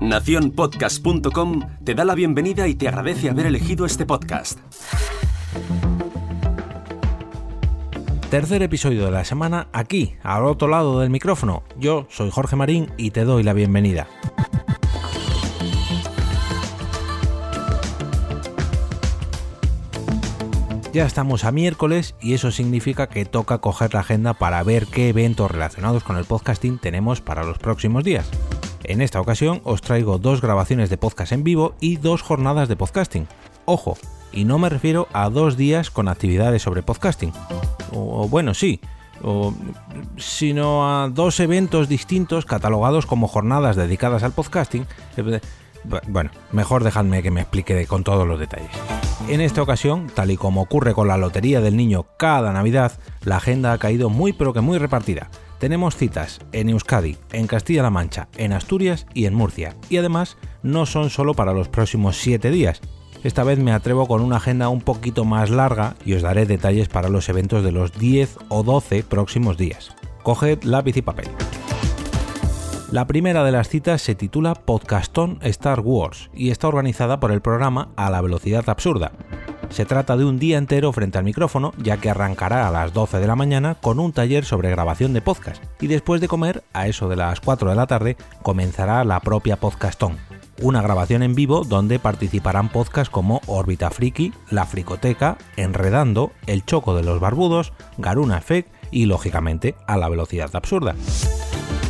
Naciónpodcast.com te da la bienvenida y te agradece haber elegido este podcast. Tercer episodio de la semana aquí, al otro lado del micrófono. Yo soy Jorge Marín y te doy la bienvenida. Ya estamos a miércoles y eso significa que toca coger la agenda para ver qué eventos relacionados con el podcasting tenemos para los próximos días. En esta ocasión os traigo dos grabaciones de podcast en vivo y dos jornadas de podcasting. Ojo, y no me refiero a dos días con actividades sobre podcasting. O, bueno, sí, sino a dos eventos distintos catalogados como jornadas dedicadas al podcasting. Bueno, mejor dejadme que me explique con todos los detalles. En esta ocasión, tal y como ocurre con la Lotería del Niño cada Navidad, la agenda ha caído muy pero que muy repartida. Tenemos citas en Euskadi, en Castilla-La Mancha, en Asturias y en Murcia. Y además, no son solo para los próximos 7 días. Esta vez me atrevo con una agenda un poquito más larga y os daré detalles para los eventos de los 10 o 12 próximos días. Coged lápiz y papel. La primera de las citas se titula Podcastón Star Wars y está organizada por el programa A la Velocidad Absurda. Se trata de un día entero frente al micrófono, ya que arrancará a las 12 de la mañana con un taller sobre grabación de podcast y después de comer, a eso de las 4 de la tarde, comenzará la propia Podcastón, una grabación en vivo donde participarán podcasts como Órbita Friki, La Fricoteca, Enredando, El Choco de los Barbudos, Garuna Effect y, lógicamente, A la Velocidad Absurda.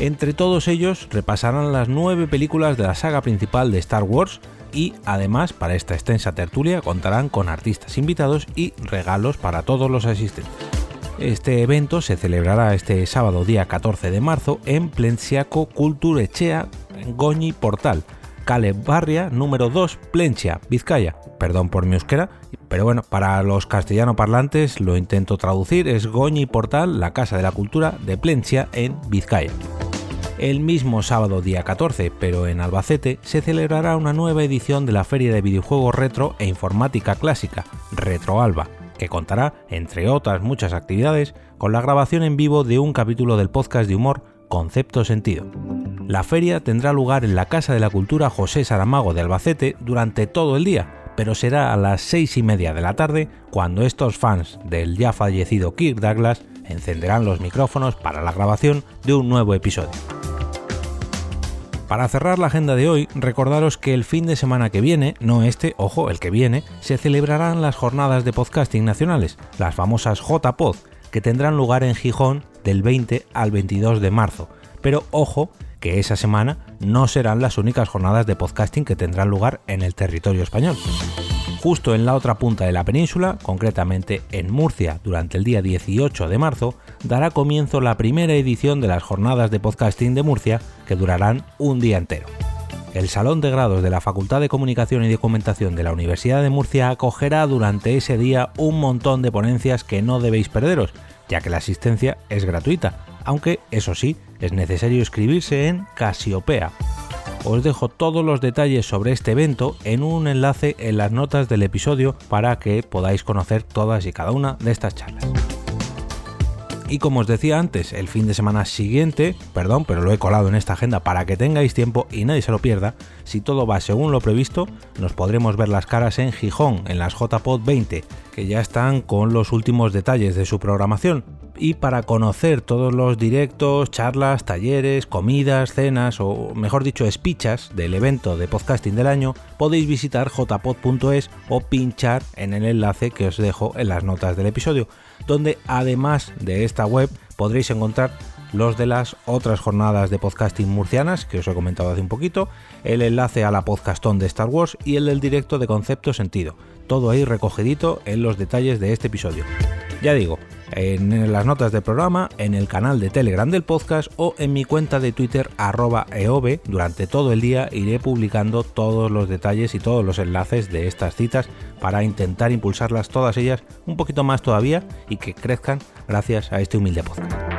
Entre todos ellos repasarán las nueve películas de la saga principal de Star Wars y además para esta extensa tertulia contarán con artistas invitados y regalos para todos los asistentes. Este evento se celebrará este sábado día 14 de marzo en Plenciaco Culturechea en Goñi Portal, Cale Barria número 2, Plencia, Vizcaya. Perdón por mi euskera, pero bueno, para los castellano parlantes lo intento traducir, es Goñi Portal, la Casa de la Cultura de Plencia en Vizcaya. El mismo sábado día 14, pero en Albacete, se celebrará una nueva edición de la Feria de Videojuegos Retro e Informática Clásica, RetroAlba, que contará, entre otras muchas actividades, con la grabación en vivo de un capítulo del podcast de humor Concepto Sentido. La feria tendrá lugar en la Casa de la Cultura José Saramago de Albacete durante todo el día, pero será a las seis y media de la tarde cuando estos fans del ya fallecido Kirk Douglas encenderán los micrófonos para la grabación de un nuevo episodio. Para cerrar la agenda de hoy, recordaros que el fin de semana que viene, no este, ojo, el que viene, se celebrarán las jornadas de podcasting nacionales, las famosas JPod, que tendrán lugar en Gijón del 20 al 22 de marzo. Pero ojo, que esa semana no serán las únicas jornadas de podcasting que tendrán lugar en el territorio español. Justo en la otra punta de la península, concretamente en Murcia, durante el día 18 de marzo, dará comienzo la primera edición de las jornadas de podcasting de Murcia, que durarán un día entero. El Salón de Grados de la Facultad de Comunicación y Documentación de la Universidad de Murcia acogerá durante ese día un montón de ponencias que no debéis perderos, ya que la asistencia es gratuita, aunque eso sí, es necesario inscribirse en Casiopea. Os dejo todos los detalles sobre este evento en un enlace en las notas del episodio para que podáis conocer todas y cada una de estas charlas. Y como os decía antes, el fin de semana siguiente, perdón, pero lo he colado en esta agenda para que tengáis tiempo y nadie se lo pierda, si todo va según lo previsto, nos podremos ver las caras en Gijón, en las JPod 20, que ya están con los últimos detalles de su programación. Y para conocer todos los directos, charlas, talleres, comidas, cenas o mejor dicho espichas del evento de podcasting del año, podéis visitar jpod.es o pinchar en el enlace que os dejo en las notas del episodio donde además de esta web podréis encontrar los de las otras jornadas de podcasting murcianas que os he comentado hace un poquito, el enlace a la podcastón de Star Wars y el del directo de concepto sentido. Todo ahí recogidito en los detalles de este episodio. Ya digo, en las notas del programa, en el canal de Telegram del podcast o en mi cuenta de Twitter arroba eove. Durante todo el día iré publicando todos los detalles y todos los enlaces de estas citas para intentar impulsarlas todas ellas un poquito más todavía y que crezcan gracias a este humilde podcast.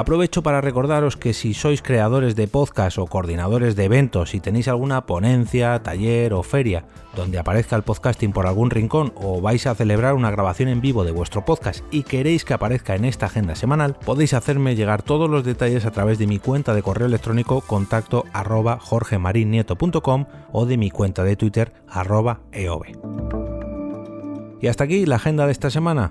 Aprovecho para recordaros que si sois creadores de podcast o coordinadores de eventos y tenéis alguna ponencia, taller o feria donde aparezca el podcasting por algún rincón o vais a celebrar una grabación en vivo de vuestro podcast y queréis que aparezca en esta agenda semanal, podéis hacerme llegar todos los detalles a través de mi cuenta de correo electrónico contacto arroba jorgemarinieto.com o de mi cuenta de Twitter arroba. Y hasta aquí la agenda de esta semana.